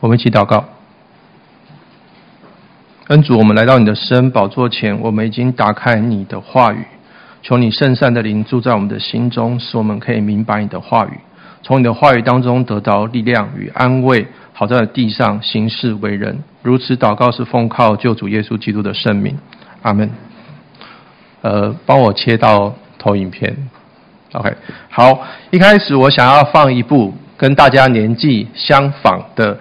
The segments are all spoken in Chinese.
我们一起祷告。恩主，我们来到你的施恩宝座前，我们已经打开你的话语，求你圣善的灵住在我们的心中，使我们可以明白你的话语，从你的话语当中得到力量与安慰，好在地上行事为人。如此祷告是奉靠救主耶稣基督的圣名，阿门。呃，帮我切到投影片，OK。好，一开始我想要放一部跟大家年纪相仿的，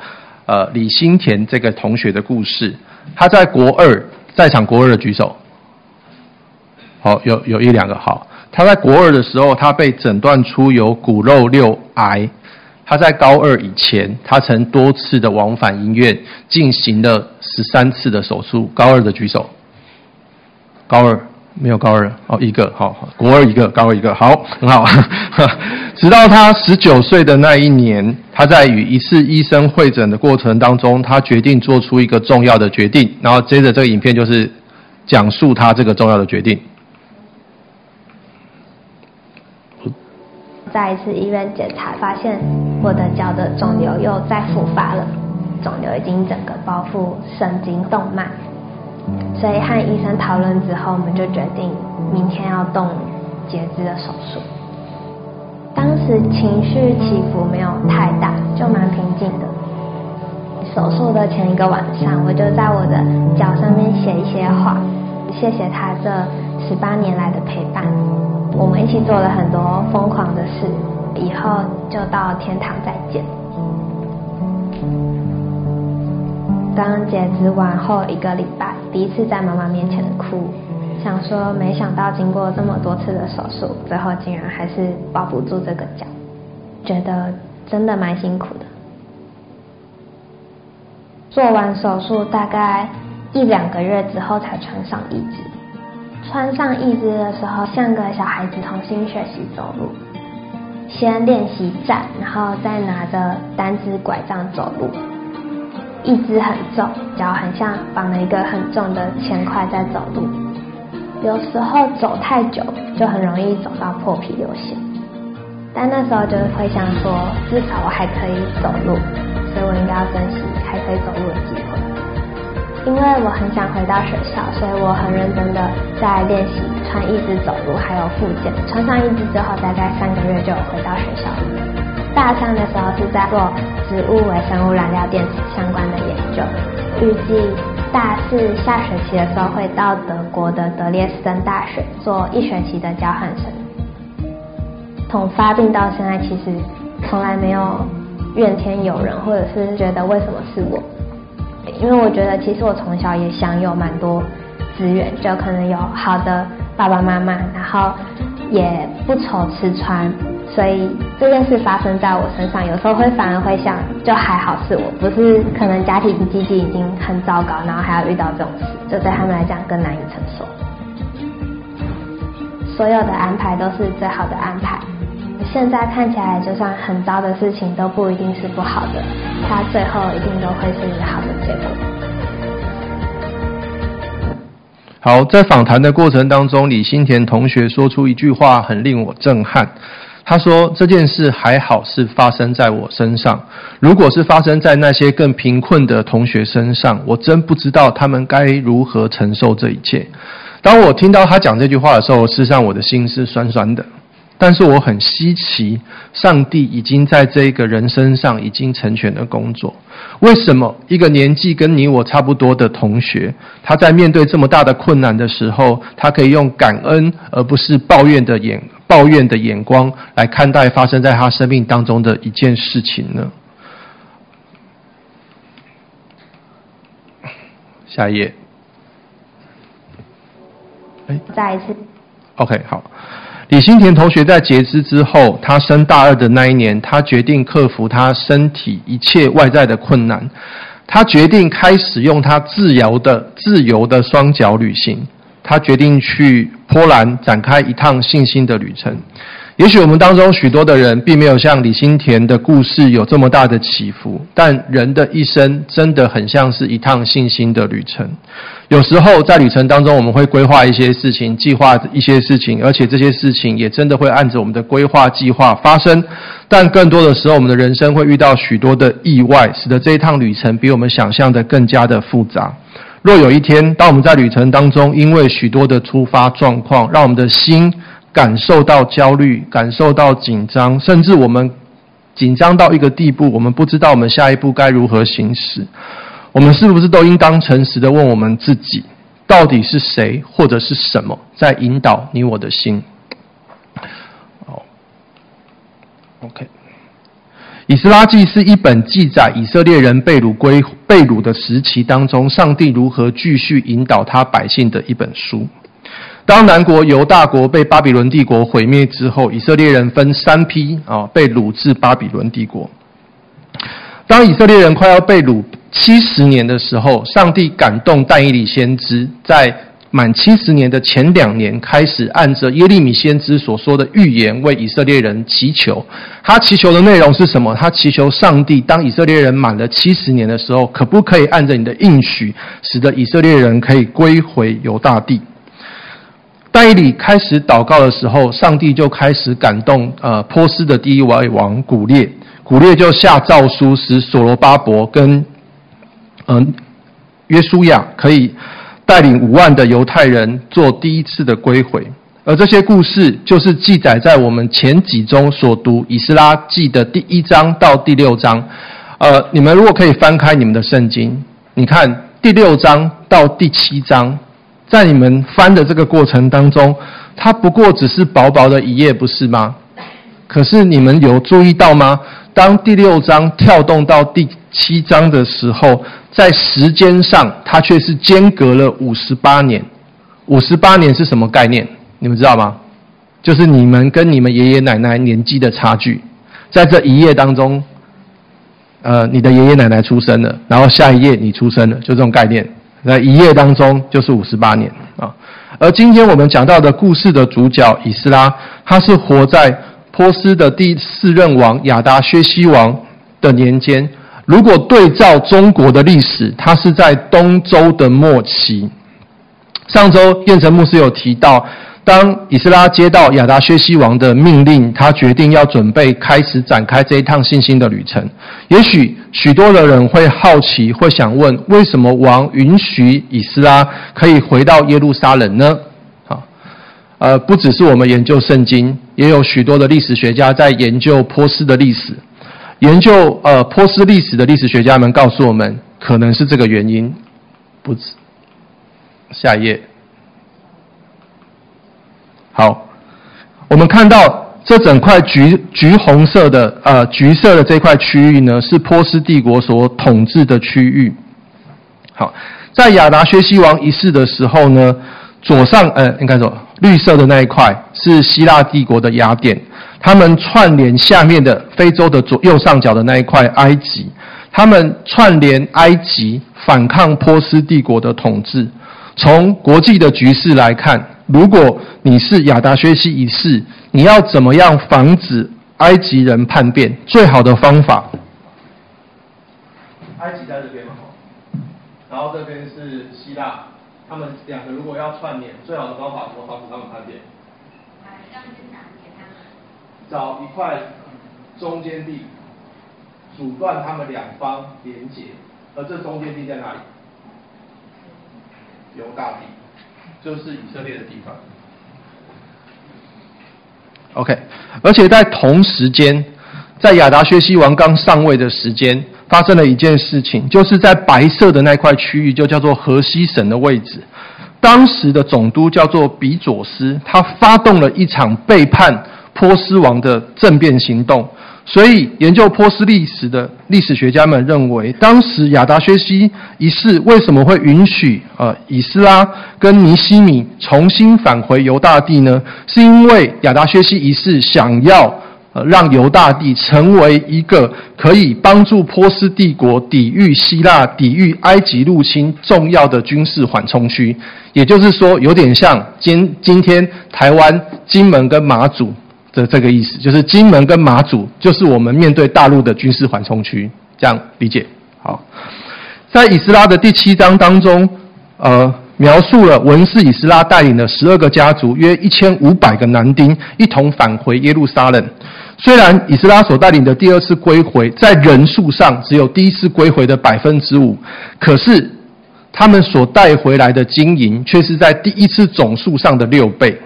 呃，李新田这个同学的故事。他在国二，在场国二的举手。好，有有一两个好。他在国二的时候，他被诊断出有骨肉瘤癌。他在高二以前，他曾多次的往返医院，进行了十三次的手术。高二的举手。高二。没有高二哦，一个好，国二一个，高二一个，好，很好。直到他十九岁的那一年，他在与一次医生会诊的过程当中，他决定做出一个重要的决定。然后接着这个影片就是讲述他这个重要的决定。在一次医院检查，发现我的脚的肿瘤又再复发了，肿瘤已经整个包覆神经动脉。所以和医生讨论之后，我们就决定明天要动截肢的手术。当时情绪起伏没有太大，就蛮平静的。手术的前一个晚上，我就在我的脚上面写一些话，谢谢他这十八年来的陪伴。我们一起做了很多疯狂的事，以后就到天堂再见。刚截肢完后一个礼拜，第一次在妈妈面前哭，想说没想到经过这么多次的手术，最后竟然还是抱不住这个脚，觉得真的蛮辛苦的。做完手术大概一两个月之后才穿上义肢，穿上义肢的时候像个小孩子重新学习走路，先练习站，然后再拿着单只拐杖走路。义肢很重，脚很像绑了一个很重的铅块在走路。有时候走太久，就很容易走到破皮流血。但那时候就是会想说，至少我还可以走路，所以我应该要珍惜还可以走路的机会。因为我很想回到学校，所以我很认真的在练习穿义肢走路，还有复健。穿上义肢之后，大概三个月就回到学校了。大三的时候是在做植物微生物燃料电池相关的研究，预计大四下学期的时候会到德国的德列斯登大学做一学期的交换生。从发病到现在，其实从来没有怨天尤人，或者是觉得为什么是我，因为我觉得其实我从小也享有蛮多资源，就可能有好的爸爸妈妈，然后也不愁吃穿。所以这件事发生在我身上，有时候会反而会想，就还好是我，不是可能家庭经济已经很糟糕，然后还要遇到这种事，就对他们来讲更难以承受。所有的安排都是最好的安排，现在看起来就算很糟的事情都不一定是不好的，它最后一定都会是一个好的结果。好，在访谈的过程当中，李新田同学说出一句话，很令我震撼。他说：“这件事还好是发生在我身上，如果是发生在那些更贫困的同学身上，我真不知道他们该如何承受这一切。”当我听到他讲这句话的时候，事实上我的心是酸酸的。但是我很稀奇，上帝已经在这个人身上已经成全了工作。为什么一个年纪跟你我差不多的同学，他在面对这么大的困难的时候，他可以用感恩而不是抱怨的眼抱怨的眼光来看待发生在他生命当中的一件事情呢？下一页。哎，再一次。OK，好。李新田同学在截肢之后，他升大二的那一年，他决定克服他身体一切外在的困难，他决定开始用他自由的自由的双脚旅行，他决定去波兰展开一趟信心的旅程。也许我们当中许多的人并没有像李新田的故事有这么大的起伏，但人的一生真的很像是一趟信心的旅程。有时候在旅程当中，我们会规划一些事情，计划一些事情，而且这些事情也真的会按着我们的规划计划发生。但更多的时候，我们的人生会遇到许多的意外，使得这一趟旅程比我们想象的更加的复杂。若有一天，当我们在旅程当中，因为许多的突发状况，让我们的心感受到焦虑，感受到紧张，甚至我们紧张到一个地步，我们不知道我们下一步该如何行驶。我们是不是都应当诚实的问我们自己，到底是谁或者是什么在引导你我的心？好，OK。以斯拉记是一本记载以色列人被掳归被掳的时期当中，上帝如何继续引导他百姓的一本书。当南国犹大国被巴比伦帝国毁灭之后，以色列人分三批啊，被掳至巴比伦帝国。当以色列人快要被掳七十年的时候，上帝感动但以理先知，在满七十年的前两年，开始按着耶利米先知所说的预言，为以色列人祈求。他祈求的内容是什么？他祈求上帝，当以色列人满了七十年的时候，可不可以按着你的应许，使得以色列人可以归回犹大地？但以理开始祷告的时候，上帝就开始感动。呃，波斯的第一位王古列，古列就下诏书，使所罗巴伯跟嗯、呃、约书亚可以带领五万的犹太人做第一次的归回。而这些故事就是记载在我们前几周所读以斯拉记的第一章到第六章。呃，你们如果可以翻开你们的圣经，你看第六章到第七章。在你们翻的这个过程当中，它不过只是薄薄的一页，不是吗？可是你们有注意到吗？当第六章跳动到第七章的时候，在时间上，它却是间隔了五十八年。五十八年是什么概念？你们知道吗？就是你们跟你们爷爷奶奶年纪的差距。在这一页当中，呃，你的爷爷奶奶出生了，然后下一页你出生了，就这种概念。在一页当中就是五十八年啊，而今天我们讲到的故事的主角以斯拉，他是活在波斯的第四任王亚达薛西王的年间。如果对照中国的历史，它是在东周的末期。上周彦成牧师有提到。当以斯拉接到亚达薛西王的命令，他决定要准备开始展开这一趟信心的旅程。也许许多的人会好奇，会想问：为什么王允许以斯拉可以回到耶路撒冷呢？啊，呃，不只是我们研究圣经，也有许多的历史学家在研究波斯的历史。研究呃波斯历史的历史学家们告诉我们，可能是这个原因。不止，下一页。好，我们看到这整块橘橘红色的呃橘色的这块区域呢，是波斯帝国所统治的区域。好，在亚达薛西王一世的时候呢，左上呃应该说绿色的那一块是希腊帝国的雅典，他们串联下面的非洲的左右上角的那一块埃及，他们串联埃及反抗波斯帝国的统治。从国际的局势来看。如果你是亚达薛西一世，你要怎么样防止埃及人叛变？最好的方法，埃及在这边嘛，然后这边是希腊，他们两个如果要串联，最好的方法怎么防止他们叛变？找一块中间地，阻断他们两方连接，而这中间地在哪里？犹大地。就是以色列的地方。OK，而且在同时间，在亚达薛西王刚上位的时间，发生了一件事情，就是在白色的那块区域，就叫做河西省的位置。当时的总督叫做比佐斯，他发动了一场背叛波斯王的政变行动。所以，研究波斯历史的历史学家们认为，当时亚达薛西一世为什么会允许呃以斯拉跟尼希米重新返回犹大地呢？是因为亚达薛西一世想要呃让犹大地成为一个可以帮助波斯帝国抵御希腊、抵御埃及入侵重要的军事缓冲区。也就是说，有点像今今天台湾金门跟马祖。的这个意思，就是金门跟马祖就是我们面对大陆的军事缓冲区，这样理解。好，在以斯拉的第七章当中，呃，描述了文士以斯拉带领的十二个家族，约一千五百个男丁，一同返回耶路撒冷。虽然以斯拉所带领的第二次归回，在人数上只有第一次归回的百分之五，可是他们所带回来的金银，却是在第一次总数上的六倍。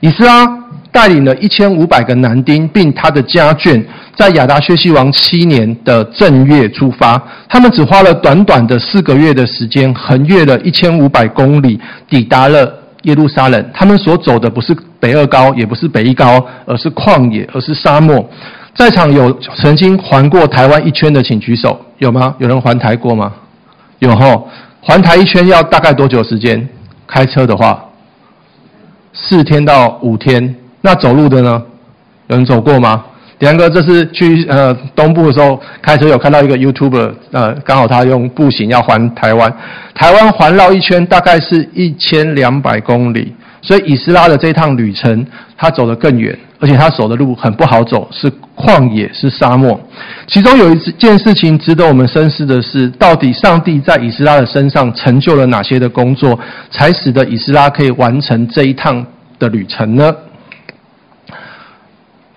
以斯拉带领了一千五百个男丁，并他的家眷，在亚达薛西王七年的正月出发。他们只花了短短的四个月的时间，横越了一千五百公里，抵达了耶路撒冷。他们所走的不是北二高，也不是北一高，而是旷野，而是沙漠。在场有曾经环过台湾一圈的，请举手，有吗？有人环台过吗？有吼。环台一圈要大概多久时间？开车的话？四天到五天，那走路的呢？有人走过吗？梁哥，这是去呃东部的时候开车有看到一个 YouTuber，呃，刚好他用步行要环台湾，台湾环绕一圈大概是一千两百公里，所以以斯拉的这趟旅程，他走得更远，而且他走的路很不好走，是旷野，是沙漠。其中有一件事情值得我们深思的是，到底上帝在以斯拉的身上成就了哪些的工作，才使得以斯拉可以完成这一趟的旅程呢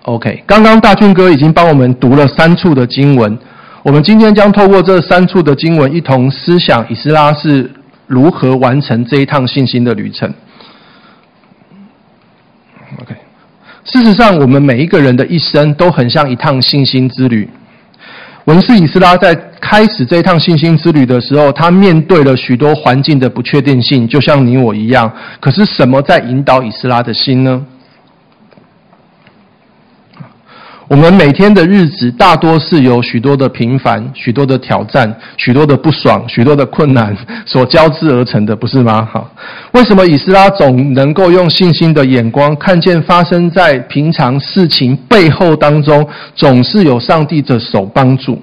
？OK，刚刚大俊哥已经帮我们读了三处的经文，我们今天将透过这三处的经文，一同思想以斯拉是如何完成这一趟信心的旅程。OK，事实上，我们每一个人的一生都很像一趟信心之旅。文士以斯拉在开始这一趟信心之旅的时候，他面对了许多环境的不确定性，就像你我一样。可是，什么在引导以斯拉的心呢？我们每天的日子大多是由许多的平凡、许多的挑战、许多的不爽、许多的困难 所交织而成的，不是吗？哈，为什么以斯拉总能够用信心的眼光看见发生在平常事情背后当中，总是有上帝的手帮助？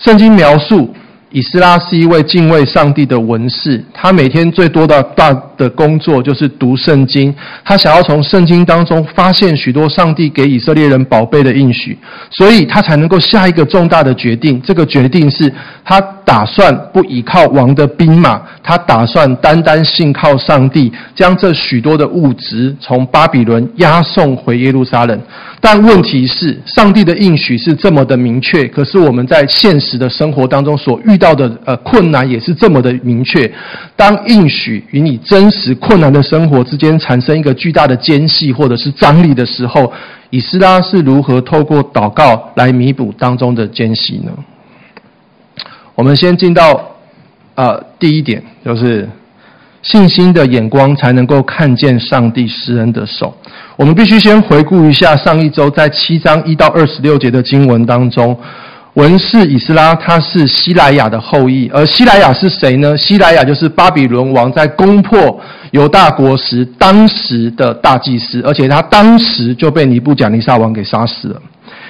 圣经描述。以斯拉是一位敬畏上帝的文士，他每天最多的大的工作就是读圣经。他想要从圣经当中发现许多上帝给以色列人宝贝的应许，所以他才能够下一个重大的决定。这个决定是他打算不依靠王的兵马，他打算单单信靠上帝，将这许多的物质从巴比伦押送回耶路撒冷。但问题是，上帝的应许是这么的明确，可是我们在现实的生活当中所遇到的呃困难也是这么的明确。当应许与你真实困难的生活之间产生一个巨大的间隙或者是张力的时候，以斯拉是如何透过祷告来弥补当中的间隙呢？我们先进到呃第一点，就是。信心的眼光才能够看见上帝施恩的手。我们必须先回顾一下上一周在七章一到二十六节的经文当中，文士以斯拉他是西莱亚的后裔，而西莱亚是谁呢？西莱亚就是巴比伦王在攻破犹大国时当时的大祭司，而且他当时就被尼布甲尼撒王给杀死了。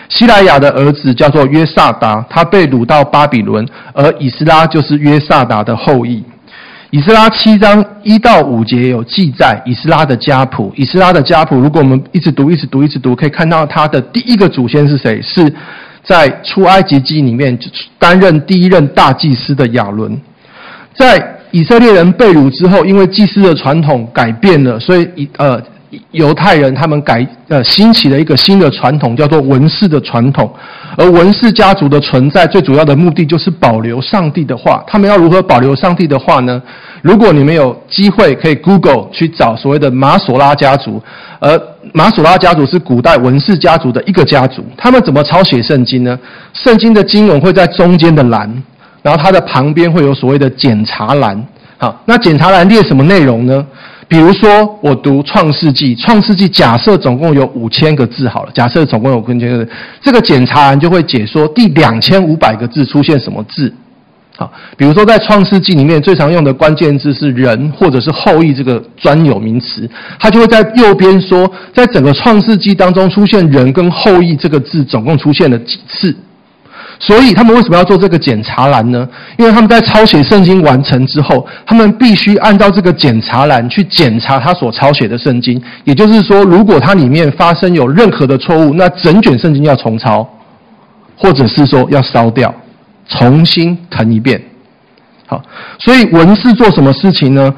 西莱亚的儿子叫做约萨达，他被掳到巴比伦，而以斯拉就是约萨达的后裔。以斯拉七章一到五节有记载以斯拉的家谱。以斯拉的家谱，如果我们一直读、一直读、一直读，可以看到他的第一个祖先是谁？是在出埃及记里面担任第一任大祭司的亚伦。在以色列人被掳之后，因为祭司的传统改变了，所以以呃。犹太人他们改呃兴起了一个新的传统，叫做文士的传统。而文士家族的存在，最主要的目的就是保留上帝的话。他们要如何保留上帝的话呢？如果你们有机会，可以 Google 去找所谓的马索拉家族。而马索拉家族是古代文士家族的一个家族。他们怎么抄写圣经呢？圣经的经文会在中间的栏，然后它的旁边会有所谓的检查栏。好，那检查栏列什么内容呢？比如说，我读《创世纪》，《创世纪》假设总共有五千个字好了，假设总共有五千个字，这个检查栏就会解说第两千五百个字出现什么字。好，比如说在《创世纪》里面最常用的关键字是“人”或者是“后裔”这个专有名词，它就会在右边说，在整个《创世纪》当中出现“人”跟“后裔”这个字总共出现了几次。所以他们为什么要做这个检查栏呢？因为他们在抄写圣经完成之后，他们必须按照这个检查栏去检查他所抄写的圣经。也就是说，如果它里面发生有任何的错误，那整卷圣经要重抄，或者是说要烧掉，重新謄一遍。好，所以文士做什么事情呢？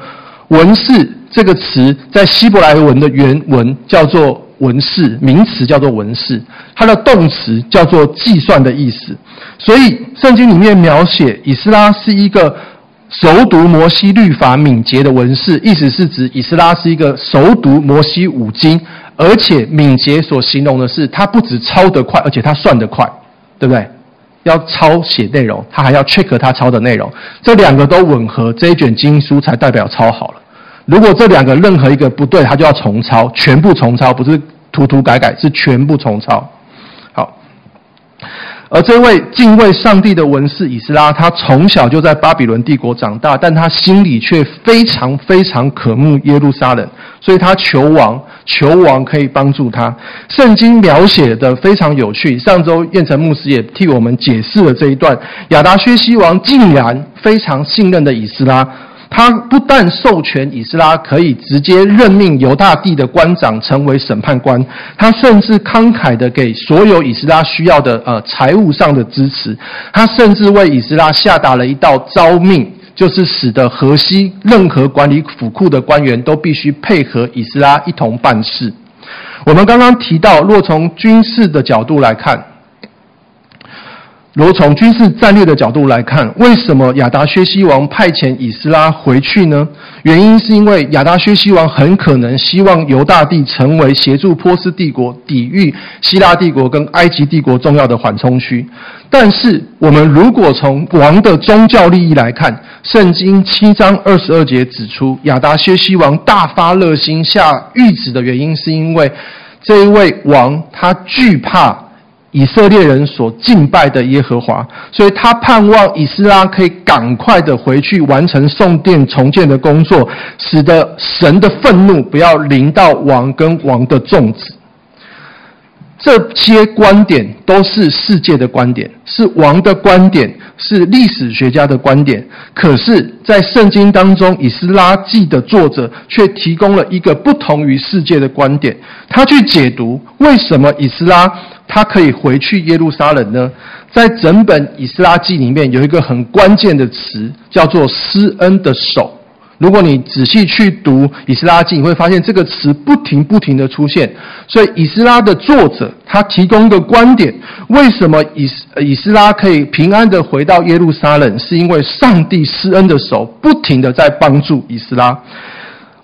文士这个词在希伯来文的原文叫做。文士，名词叫做文士，它的动词叫做计算的意思。所以圣经里面描写以斯拉是一个熟读摩西律法、敏捷的文士，意思是指以斯拉是一个熟读摩西五经，而且敏捷所形容的是他不止抄得快，而且他算得快，对不对？要抄写内容，他还要 check 他抄的内容，这两个都吻合，这一卷经书才代表抄好了。如果这两个任何一个不对，他就要重抄，全部重抄，不是涂涂改改，是全部重抄。而这位敬畏上帝的文士以斯拉，他从小就在巴比伦帝国长大，但他心里却非常非常渴慕耶路撒冷，所以他求王，求王可以帮助他。圣经描写的非常有趣，上周彦成牧师也替我们解释了这一段。亚达薛西王竟然非常信任的以斯拉。他不但授权以斯拉可以直接任命犹大地的官长成为审判官，他甚至慷慨的给所有以斯拉需要的呃财务上的支持。他甚至为以斯拉下达了一道诏命，就是使得河西任何管理府库的官员都必须配合以斯拉一同办事。我们刚刚提到，若从军事的角度来看。如从军事战略的角度来看，为什么亚达薛西王派遣以斯拉回去呢？原因是因为亚达薛西王很可能希望犹大地成为协助波斯帝国抵御希腊帝国跟埃及帝国重要的缓冲区。但是，我们如果从王的宗教利益来看，圣经七章二十二节指出，亚达薛西王大发热心下谕旨的原因，是因为这一位王他惧怕。以色列人所敬拜的耶和华，所以他盼望以斯拉可以赶快的回去完成送殿重建的工作，使得神的愤怒不要临到王跟王的众子。这些观点都是世界的观点，是王的观点，是历史学家的观点。可是，在圣经当中，《以斯拉记》的作者却提供了一个不同于世界的观点。他去解读为什么以斯拉他可以回去耶路撒冷呢？在整本《以斯拉记》里面有一个很关键的词，叫做“施恩的手”。如果你仔细去读《以斯拉记》，你会发现这个词不停不停的出现。所以，以斯拉的作者他提供一个观点：为什么以以斯拉可以平安的回到耶路撒冷？是因为上帝施恩的手不停的在帮助以斯拉。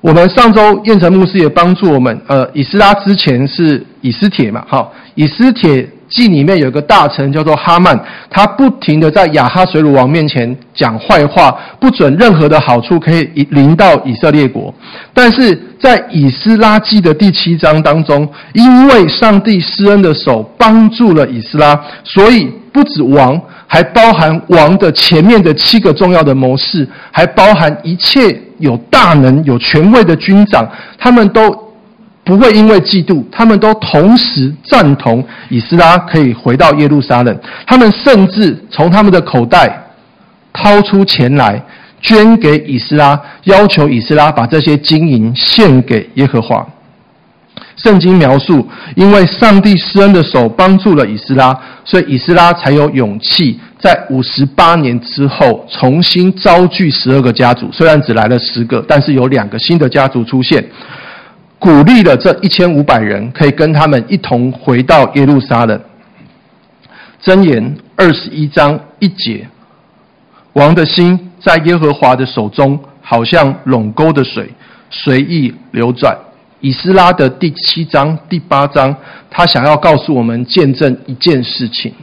我们上周彦成牧师也帮助我们。呃，以斯拉之前是以斯帖嘛，好，以斯帖。记里面有个大臣叫做哈曼，他不停地在亚哈水鲁王面前讲坏话，不准任何的好处可以临到以色列国。但是在以斯拉记的第七章当中，因为上帝施恩的手帮助了以斯拉，所以不止王，还包含王的前面的七个重要的谋士，还包含一切有大能、有权位的军长，他们都。不会因为嫉妒，他们都同时赞同以斯拉可以回到耶路撒冷。他们甚至从他们的口袋掏出钱来捐给以斯拉，要求以斯拉把这些金银献给耶和华。圣经描述，因为上帝施恩的手帮助了以斯拉，所以以斯拉才有勇气在五十八年之后重新招聚十二个家族。虽然只来了十个，但是有两个新的家族出现。鼓励了这一千五百人，可以跟他们一同回到耶路撒冷。箴言二十一章一节：王的心在耶和华的手中，好像垄沟的水，随意流转。以斯拉的第七章、第八章，他想要告诉我们见证一件事情，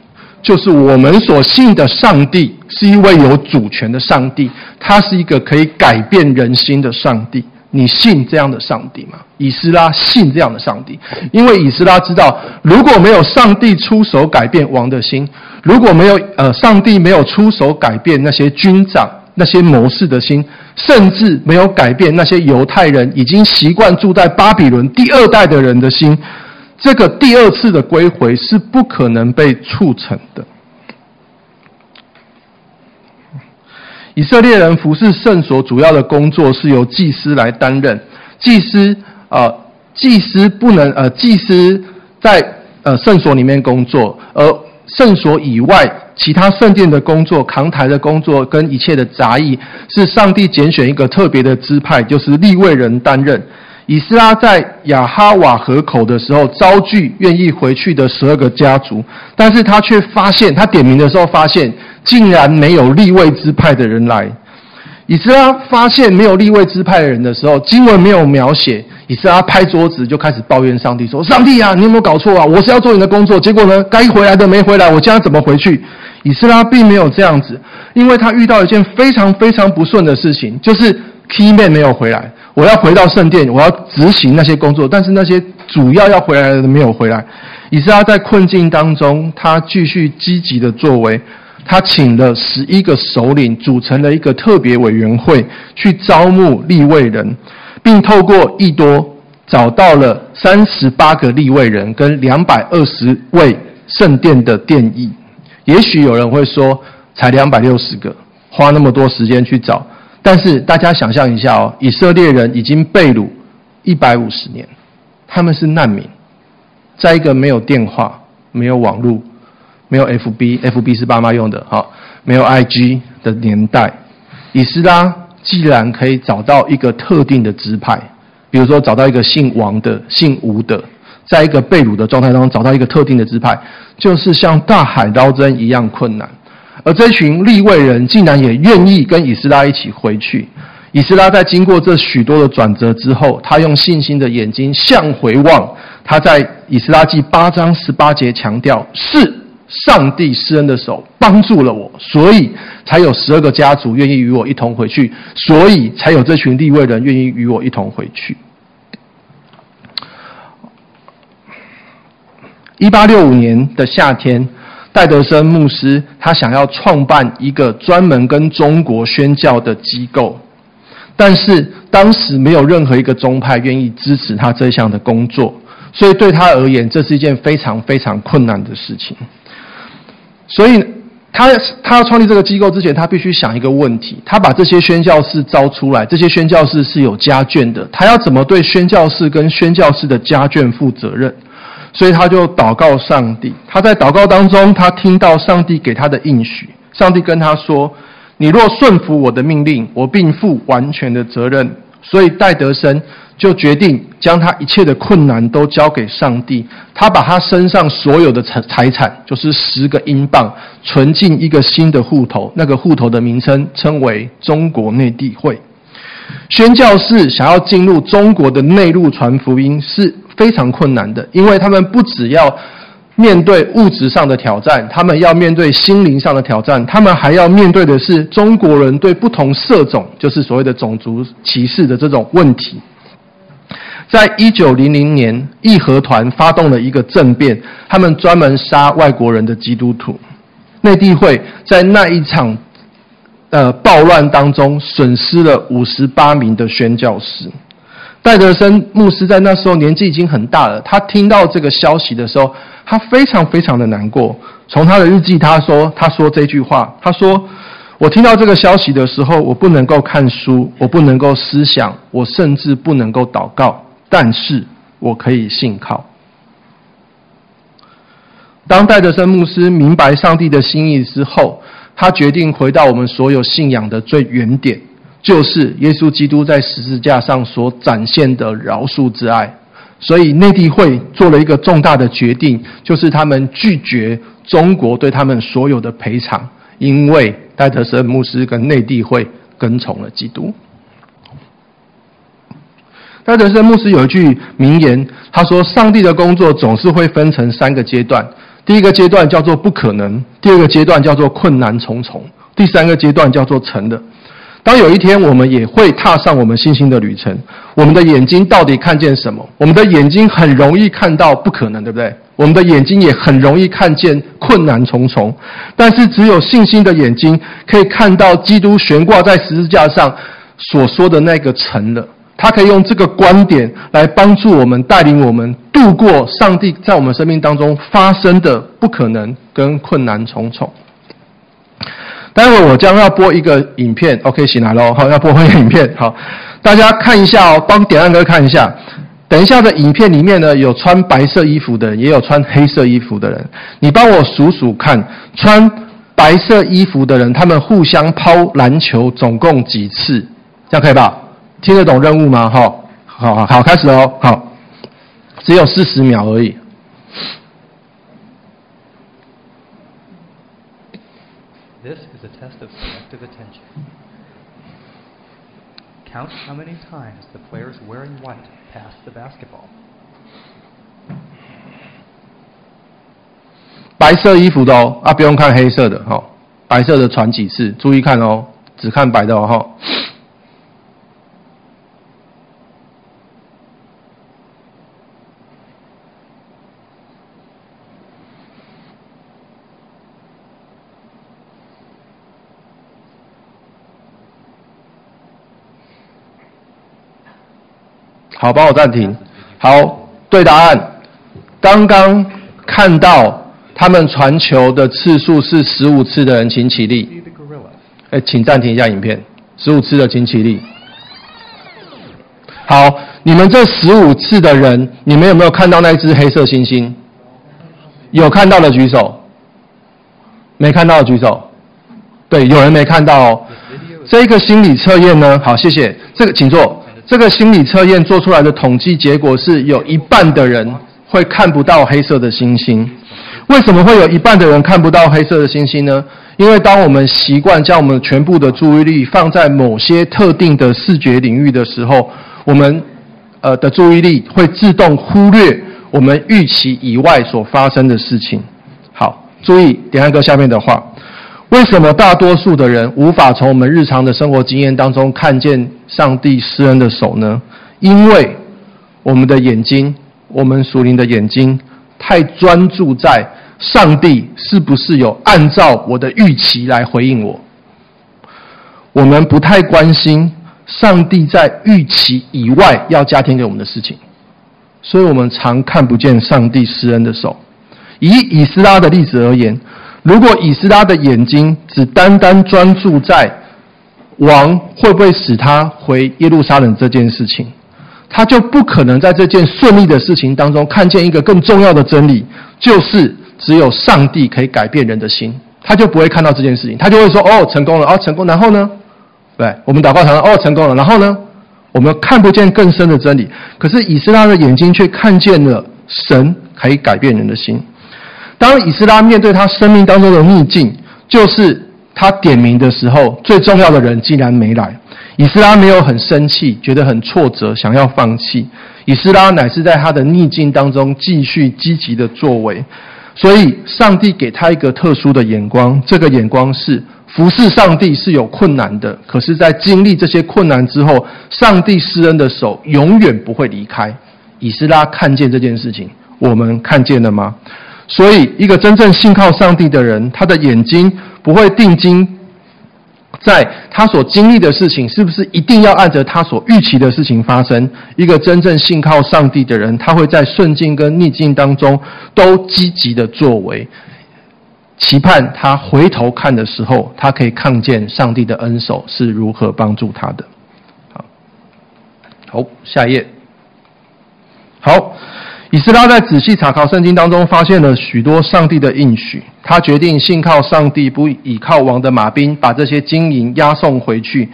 就是我们所信的上帝是一位有主权的上帝，他是一个可以改变人心的上帝。你信这样的上帝吗？以斯拉信这样的上帝，因为以斯拉知道，如果没有上帝出手改变王的心，如果没有呃上帝没有出手改变那些军长、那些谋士的心，甚至没有改变那些犹太人已经习惯住在巴比伦第二代的人的心，这个第二次的归回是不可能被促成的。以色列人服侍圣所主要的工作是由祭司来担任。祭司，呃，祭司不能，呃，祭司在呃圣所里面工作，而圣所以外其他圣殿的工作、扛台的工作跟一切的杂役，是上帝拣选一个特别的支派，就是利未人担任。以斯拉在亚哈瓦河口的时候，招聚愿意回去的十二个家族，但是他却发现，他点名的时候发现，竟然没有立位支派的人来。以斯拉发现没有立位支派的人的时候，经文没有描写。以斯拉拍桌子就开始抱怨上帝说：“上帝啊，你有没有搞错啊？我是要做你的工作，结果呢，该回来的没回来，我将怎么回去？”以斯拉并没有这样子，因为他遇到一件非常非常不顺的事情，就是 key man 没有回来。我要回到圣殿，我要执行那些工作，但是那些主要要回来的人没有回来。以斯拉在困境当中，他继续积极的作为，他请了十一个首领，组成了一个特别委员会，去招募立位人，并透过义多找到了三十八个立位人跟两百二十位圣殿的殿役。也许有人会说，才两百六十个，花那么多时间去找。但是大家想象一下哦，以色列人已经被掳一百五十年，他们是难民，在一个没有电话、没有网络、没有 FB，FB 是爸妈用的哈，没有 IG 的年代，以斯拉既然可以找到一个特定的支派，比如说找到一个姓王的、姓吴的，在一个被掳的状态当中找到一个特定的支派，就是像大海捞针一样困难。而这群立位人竟然也愿意跟以斯拉一起回去。以斯拉在经过这许多的转折之后，他用信心的眼睛向回望。他在以斯拉记八章十八节强调：是上帝施恩的手帮助了我，所以才有十二个家族愿意与我一同回去，所以才有这群立位人愿意与我一同回去。一八六五年的夏天。戴德森牧师，他想要创办一个专门跟中国宣教的机构，但是当时没有任何一个宗派愿意支持他这项的工作，所以对他而言，这是一件非常非常困难的事情。所以他他要创立这个机构之前，他必须想一个问题：他把这些宣教士招出来，这些宣教士是有家眷的，他要怎么对宣教士跟宣教士的家眷负责任？所以他就祷告上帝。他在祷告当中，他听到上帝给他的应许。上帝跟他说：“你若顺服我的命令，我并负完全的责任。”所以戴德生就决定将他一切的困难都交给上帝。他把他身上所有的财财产，就是十个英镑，存进一个新的户头。那个户头的名称称为中国内地会。宣教士想要进入中国的内陆传福音是非常困难的，因为他们不只要面对物质上的挑战，他们要面对心灵上的挑战，他们还要面对的是中国人对不同色种，就是所谓的种族歧视的这种问题。在一九零零年，义和团发动了一个政变，他们专门杀外国人的基督徒。内地会在那一场呃暴乱当中损失了五十八名的宣教士。戴德森牧师在那时候年纪已经很大了。他听到这个消息的时候，他非常非常的难过。从他的日记，他说：“他说这句话，他说，我听到这个消息的时候，我不能够看书，我不能够思想，我甚至不能够祷告，但是我可以信靠。”当戴德森牧师明白上帝的心意之后，他决定回到我们所有信仰的最原点。就是耶稣基督在十字架上所展现的饶恕之爱，所以内地会做了一个重大的决定，就是他们拒绝中国对他们所有的赔偿，因为戴德森牧师跟内地会跟从了基督。戴德森牧师有一句名言，他说：“上帝的工作总是会分成三个阶段，第一个阶段叫做不可能，第二个阶段叫做困难重重，第三个阶段叫做成了。”当有一天我们也会踏上我们信心的旅程，我们的眼睛到底看见什么？我们的眼睛很容易看到不可能，对不对？我们的眼睛也很容易看见困难重重。但是只有信心的眼睛可以看到基督悬挂在十字架上所说的那个成了。他可以用这个观点来帮助我们，带领我们度过上帝在我们生命当中发生的不可能跟困难重重。待会我将要播一个影片，OK，醒来喽，好，要播一个影片，好，大家看一下哦，帮点按哥看一下。等一下的影片里面呢，有穿白色衣服的人，也有穿黑色衣服的人。你帮我数数看，穿白色衣服的人，他们互相抛篮球总共几次？这样可以吧？听得懂任务吗？哈，好好好，开始哦，好，只有四十秒而已。This is a test of selective attention. Count how many times the players wearing white pass the basketball. 白色衣服的哦，啊，不用看黑色的哈、哦。白色的传几次？注意看哦，只看白的哦。哦好，帮我暂停。好，对答案。刚刚看到他们传球的次数是十五次的人，请起立。哎，请暂停一下影片。十五次的，请起立。好，你们这十五次的人，你们有没有看到那只黑色猩猩？有看到的举手。没看到的举手。对，有人没看到哦。这个心理测验呢？好，谢谢。这个，请坐。这个心理测验做出来的统计结果是，有一半的人会看不到黑色的星星。为什么会有一半的人看不到黑色的星星呢？因为当我们习惯将我们全部的注意力放在某些特定的视觉领域的时候，我们呃的注意力会自动忽略我们预期以外所发生的事情。好，注意点一个下面的话。为什么大多数的人无法从我们日常的生活经验当中看见上帝施恩的手呢？因为我们的眼睛，我们属灵的眼睛，太专注在上帝是不是有按照我的预期来回应我。我们不太关心上帝在预期以外要加添给我们的事情，所以我们常看不见上帝施恩的手。以以斯拉的例子而言。如果以斯拉的眼睛只单单专注在王会不会使他回耶路撒冷这件事情，他就不可能在这件顺利的事情当中看见一个更重要的真理，就是只有上帝可以改变人的心，他就不会看到这件事情，他就会说：“哦，成功了，哦，成功。”然后呢？对，我们祷告常常：“哦，成功了。”然后呢？我们看不见更深的真理，可是以斯拉的眼睛却看见了神可以改变人的心。当以斯拉面对他生命当中的逆境，就是他点名的时候，最重要的人竟然没来。以斯拉没有很生气，觉得很挫折，想要放弃。以斯拉乃是在他的逆境当中继续积极的作为。所以，上帝给他一个特殊的眼光，这个眼光是服侍上帝是有困难的，可是，在经历这些困难之后，上帝施恩的手永远不会离开。以斯拉看见这件事情，我们看见了吗？所以，一个真正信靠上帝的人，他的眼睛不会定睛在他所经历的事情是不是一定要按着他所预期的事情发生。一个真正信靠上帝的人，他会在顺境跟逆境当中都积极的作为，期盼他回头看的时候，他可以看见上帝的恩手是如何帮助他的。好，好，下一页，好。以斯拉在仔细查考圣经当中，发现了许多上帝的应许。他决定信靠上帝，不倚靠王的马兵，把这些金银押送回去。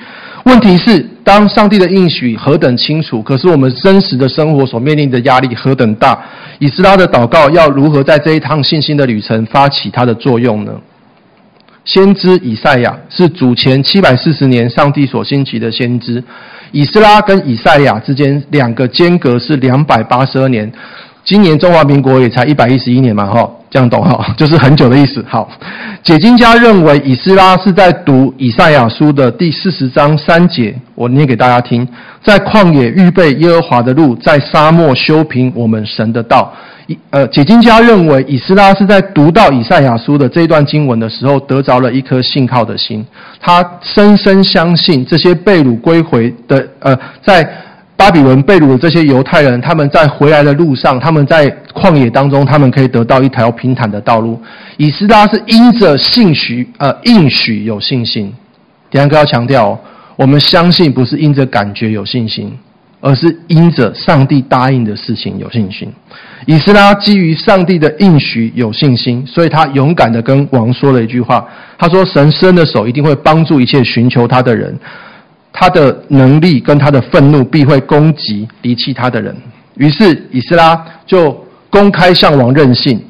问题是，当上帝的应许何等清楚，可是我们真实的生活所面临的压力何等大？以斯拉的祷告要如何在这一趟信心的旅程发起它的作用呢？先知以赛亚是主前七百四十年上帝所兴起的先知。以斯拉跟以赛亚之间两个间隔是两百八十二年。今年中华民国也才一百一十一年嘛，哈，这样懂哈，就是很久的意思。好，解经家认为以斯拉是在读以赛亚书的第四十章三节，我念给大家听：在旷野预备耶和华的路，在沙漠修平我们神的道。呃，解经家认为以斯拉是在读到以赛亚书的这一段经文的时候，得着了一颗信靠的心，他深深相信这些被掳归回的，呃，在。巴比伦被掳的这些犹太人，他们在回来的路上，他们在旷野当中，他们可以得到一条平坦的道路。以斯拉是因着信许呃应许有信心。第二个要强调，我们相信不是因着感觉有信心。而是因着上帝答应的事情有信心。以斯拉基于上帝的应许有信心，所以他勇敢地跟王说了一句话：“他说，神伸的手一定会帮助一切寻求他的人，他的能力跟他的愤怒必会攻击离弃他的人。”于是以斯拉就公开向王任性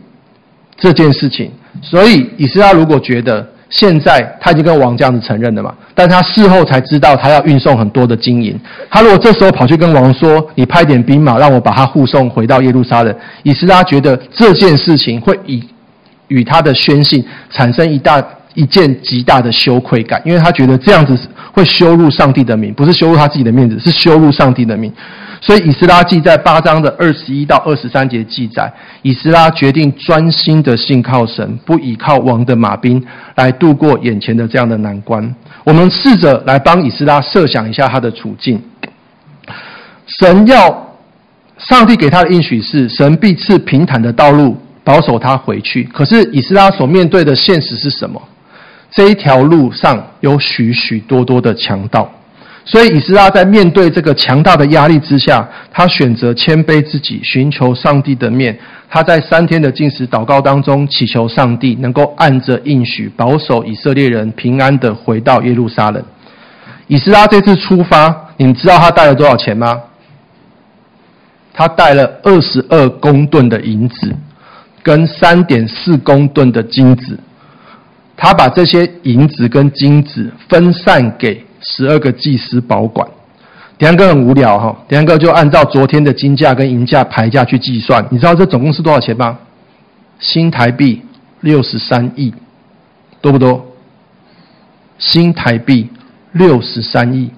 这件事情。所以以斯拉如果觉得，现在他已经跟王这样子承认了嘛，但他事后才知道他要运送很多的金银。他如果这时候跑去跟王说：“你派点兵马让我把他护送回到耶路撒冷。”以斯拉觉得这件事情会以与他的宣信产生一大一件极大的羞愧感，因为他觉得这样子会羞辱上帝的名，不是羞辱他自己的面子，是羞辱上帝的名。所以，以斯拉记在八章的二十一到二十三节记载，以斯拉决定专心的信靠神，不依靠王的马兵来度过眼前的这样的难关。我们试着来帮以斯拉设想一下他的处境。神要上帝给他的应许是，神必赐平坦的道路，保守他回去。可是，以斯拉所面对的现实是什么？这一条路上有许许多多的强盗。所以，以斯拉在面对这个强大的压力之下，他选择谦卑自己，寻求上帝的面。他在三天的禁食祷告当中，祈求上帝能够按着应许，保守以色列人平安的回到耶路撒冷。以斯拉这次出发，你们知道他带了多少钱吗？他带了二十二公吨的银子，跟三点四公吨的金子。他把这些银子跟金子分散给。十二个祭司保管，第二个很无聊哈，第二个就按照昨天的金价跟银价牌价去计算，你知道这总共是多少钱吗？新台币六十三亿，多不多？新台币六十三亿，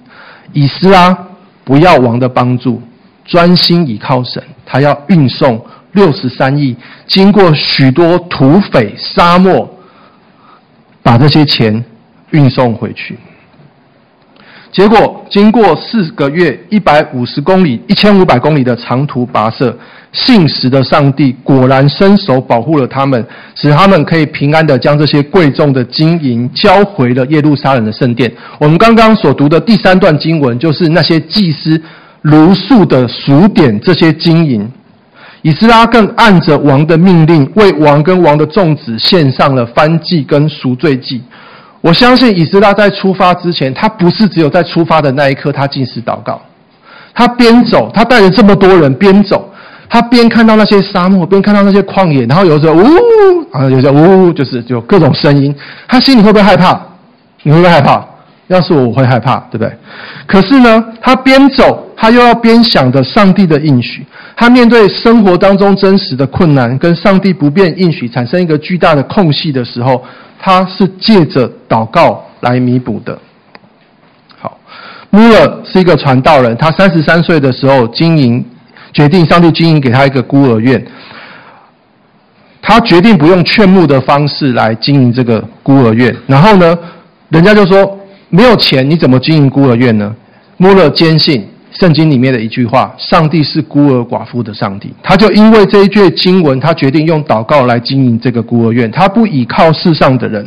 以斯拉不要王的帮助，专心倚靠神，他要运送六十三亿，经过许多土匪沙漠，把这些钱运送回去。结果，经过四个月、一百五十公里、一千五百公里的长途跋涉，信实的上帝果然伸手保护了他们，使他们可以平安地将这些贵重的金银交回了耶路撒冷的圣殿。我们刚刚所读的第三段经文，就是那些祭司如数的数点这些金银。以斯拉更按着王的命令，为王跟王的众子献上了燔祭跟赎罪祭。我相信以斯拉在出发之前，他不是只有在出发的那一刻，他进食祷告。他边走，他带着这么多人边走，他边看到那些沙漠，边看到那些旷野，然后有时候呜，啊，有时候呜，就是有各种声音。他心里会不会害怕？你会不会害怕？要是我，我会害怕，对不对？可是呢，他边走，他又要边想着上帝的应许。他面对生活当中真实的困难，跟上帝不变应许产生一个巨大的空隙的时候。他是借着祷告来弥补的。好，穆勒是一个传道人，他三十三岁的时候经营，决定上帝经营给他一个孤儿院。他决定不用劝募的方式来经营这个孤儿院。然后呢，人家就说没有钱，你怎么经营孤儿院呢？穆勒坚信。圣经里面的一句话：“上帝是孤儿寡妇的上帝。”他就因为这一句经文，他决定用祷告来经营这个孤儿院。他不依靠世上的人。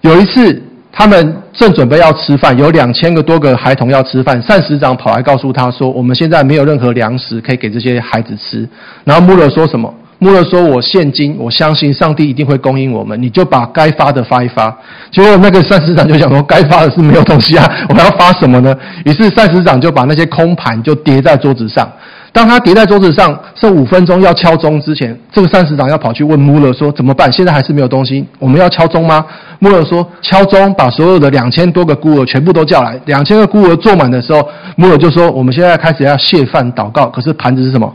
有一次，他们正准备要吃饭，有两千个多个孩童要吃饭。膳食长跑来告诉他说：“我们现在没有任何粮食可以给这些孩子吃。”然后穆勒说什么？穆勒说：“我现金我相信上帝一定会供应我们，你就把该发的发一发。”结果那个膳食长就想说：“该发的是没有东西啊，我们要发什么呢？”于是膳食长就把那些空盘就叠在桌子上。当他叠在桌子上剩五分钟要敲钟之前，这个膳食长要跑去问穆勒说：“怎么办？现在还是没有东西，我们要敲钟吗？”穆勒说：“敲钟，把所有的两千多个孤儿全部都叫来。两千个孤儿坐满的时候，穆勒就说：‘我们现在开始要谢饭祷告。’可是盘子是什么？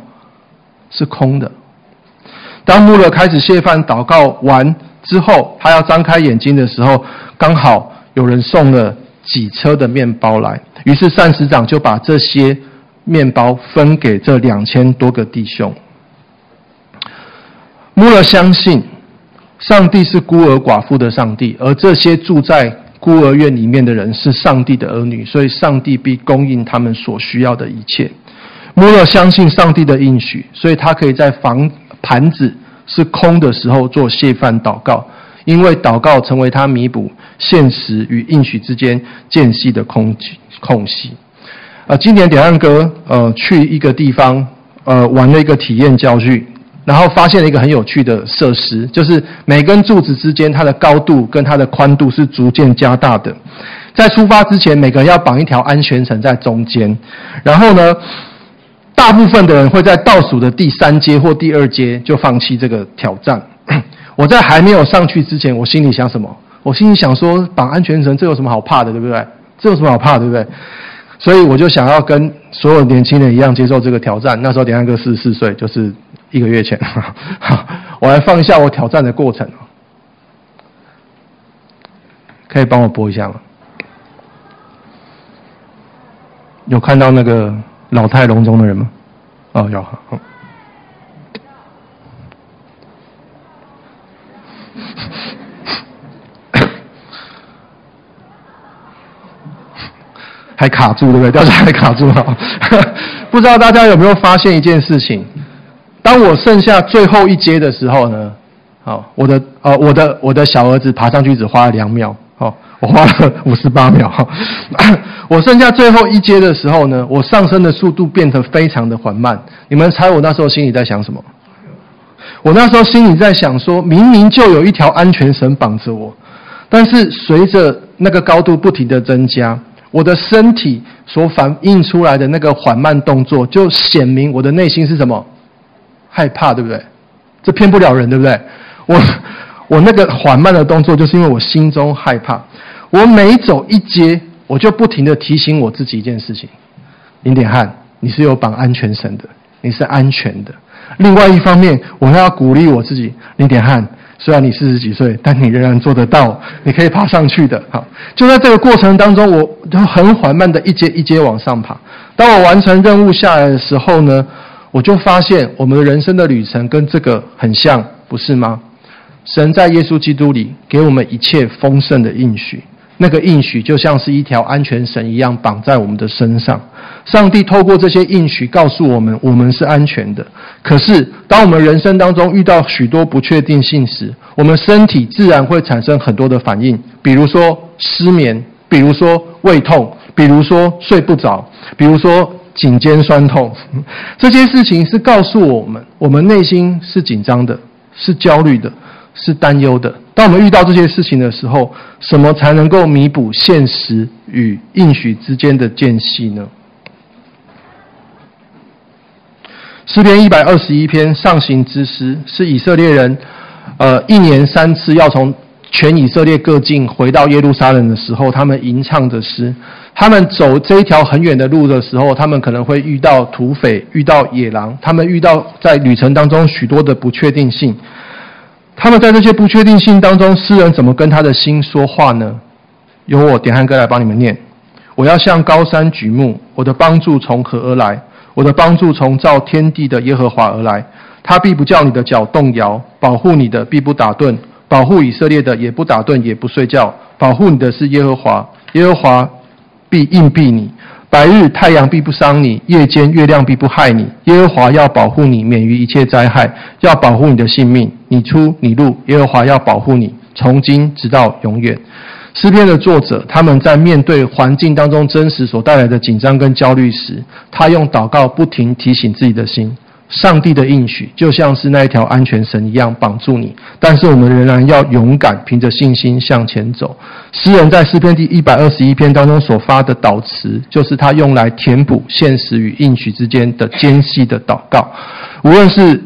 是空的。”当穆勒开始谢饭祷告完之后，他要张开眼睛的时候，刚好有人送了几车的面包来。于是膳食长就把这些面包分给这两千多个弟兄。穆勒相信上帝是孤儿寡妇的上帝，而这些住在孤儿院里面的人是上帝的儿女，所以上帝必供应他们所需要的一切。穆勒相信上帝的应许，所以他可以在房。盘子是空的时候做谢饭祷告，因为祷告成为他弥补现实与应许之间间隙的空空隙。呃，今年点亮哥呃去一个地方呃玩了一个体验教具，然后发现了一个很有趣的设施，就是每根柱子之间它的高度跟它的宽度是逐渐加大的。在出发之前，每个人要绑一条安全绳在中间，然后呢，大部分的人会在倒数的第三阶或第二阶就放弃这个挑战。我在还没有上去之前，我心里想什么？我心里想说，绑安全绳这有什么好怕的，对不对？这有什么好怕，对不对？所以我就想要跟所有年轻人一样接受这个挑战。那时候点亮哥四十四岁，就是一个月前。我来放一下我挑战的过程，可以帮我播一下吗？有看到那个老态龙钟的人吗？哦，有。还卡住，对不对？掉下来还卡住了。不知道大家有没有发现一件事情？当我剩下最后一阶的时候呢？好，我的呃，我的我的小儿子爬上去只花了两秒。我花了五十八秒。我剩下最后一阶的时候呢，我上升的速度变得非常的缓慢。你们猜我那时候心里在想什么？我那时候心里在想说，明明就有一条安全绳绑着我，但是随着那个高度不停的增加。我的身体所反映出来的那个缓慢动作，就显明我的内心是什么？害怕，对不对？这骗不了人，对不对？我我那个缓慢的动作，就是因为我心中害怕。我每走一阶，我就不停地提醒我自己一件事情：林点汉，你是有绑安全绳的，你是安全的。另外一方面，我还要鼓励我自己，林点汉。虽然你四十几岁，但你仍然做得到，你可以爬上去的。好，就在这个过程当中，我就很缓慢的一阶一阶往上爬。当我完成任务下来的时候呢，我就发现我们的人生的旅程跟这个很像，不是吗？神在耶稣基督里给我们一切丰盛的应许。那个应许就像是一条安全绳一样绑在我们的身上。上帝透过这些应许告诉我们，我们是安全的。可是，当我们人生当中遇到许多不确定性时，我们身体自然会产生很多的反应，比如说失眠，比如说胃痛，比如说睡不着，比如说颈肩酸痛。这些事情是告诉我们，我们内心是紧张的，是焦虑的，是担忧的。当我们遇到这些事情的时候，什么才能够弥补现实与应许之间的间隙呢？诗篇一百二十一篇上行之诗，是以色列人，呃，一年三次要从全以色列各境回到耶路撒冷的时候，他们吟唱的诗。他们走这一条很远的路的时候，他们可能会遇到土匪，遇到野狼，他们遇到在旅程当中许多的不确定性。他们在这些不确定性当中，诗人怎么跟他的心说话呢？由我点汉哥来帮你们念。我要向高山举目，我的帮助从何而来？我的帮助从造天地的耶和华而来。他必不叫你的脚动摇，保护你的必不打盹，保护以色列的也不打盹也不睡觉。保护你的是耶和华，耶和华必应庇你。白日太阳必不伤你，夜间月亮必不害你。耶和华要保护你，免于一切灾害，要保护你的性命。你出你入，耶和华要保护你，从今直到永远。诗篇的作者，他们在面对环境当中真实所带来的紧张跟焦虑时，他用祷告不停提醒自己的心。上帝的应许就像是那一条安全绳一样绑住你，但是我们仍然要勇敢，凭着信心向前走。诗人在诗篇第一百二十一篇当中所发的祷词，就是他用来填补现实与应许之间的间隙的祷告。无论是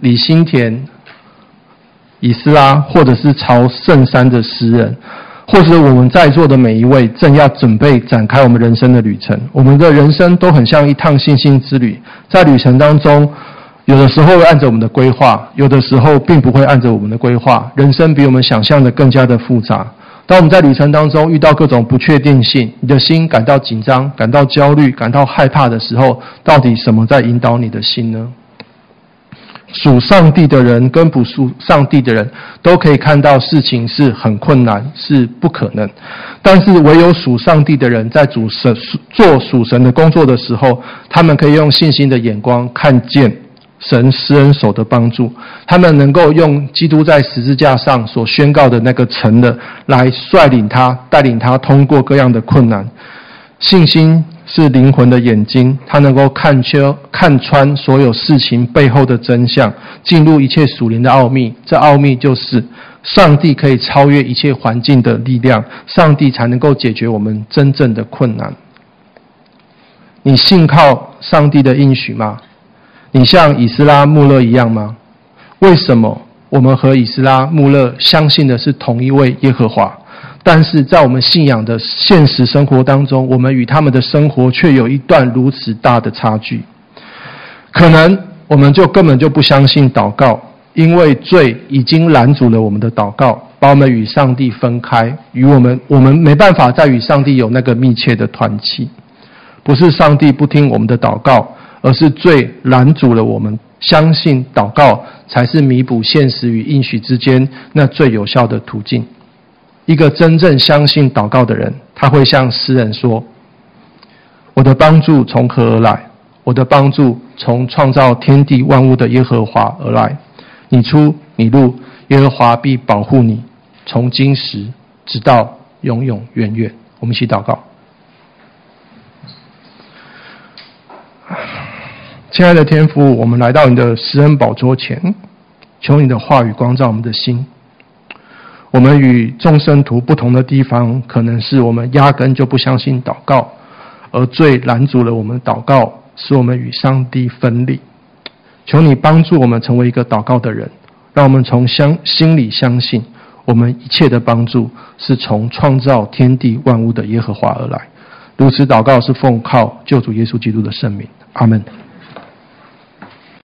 李新田、以斯拉，或者是朝圣山的诗人。或者我们在座的每一位正要准备展开我们人生的旅程，我们的人生都很像一趟信心之旅。在旅程当中，有的时候会按着我们的规划，有的时候并不会按着我们的规划。人生比我们想象的更加的复杂。当我们在旅程当中遇到各种不确定性，你的心感到紧张、感到焦虑、感到害怕的时候，到底什么在引导你的心呢？属上帝的人跟不属上帝的人都可以看到事情是很困难，是不可能。但是唯有属上帝的人，在主神做属神的工作的时候，他们可以用信心的眼光看见神施恩手的帮助，他们能够用基督在十字架上所宣告的那个成了，来率领他、带领他通过各样的困难。信心是灵魂的眼睛，它能够看穿、看穿所有事情背后的真相，进入一切属灵的奥秘。这奥秘就是上帝可以超越一切环境的力量，上帝才能够解决我们真正的困难。你信靠上帝的应许吗？你像以斯拉穆勒一样吗？为什么我们和以斯拉穆勒相信的是同一位耶和华，但是在我们信仰的现实生活当中，我们与他们的生活却有一段如此大的差距？可能我们就根本就不相信祷告，因为罪已经拦阻了我们的祷告，把我们与上帝分开，与我们我们没办法再与上帝有那个密切的团契。不是上帝不听我们的祷告，而是罪拦阻了我们相信祷告才是弥补现实与应许之间那最有效的途径。一个真正相信祷告的人，他会向诗人说：“我的帮助从何而来？我的帮助从创造天地万物的耶和华而来。你出你入，耶和华必保护你，从今时直到永永远远。”我们一起祷告。亲爱的天父，我们来到你的施恩宝座前，求你的话语光照我们的心。我们与众生徒不同的地方，可能是我们压根就不相信祷告，而最拦阻了我们祷告，使我们与上帝分离。求你帮助我们成为一个祷告的人，让我们从相心里相信，我们一切的帮助是从创造天地万物的耶和华而来。如此祷告是奉靠救主耶稣基督的圣名，阿门。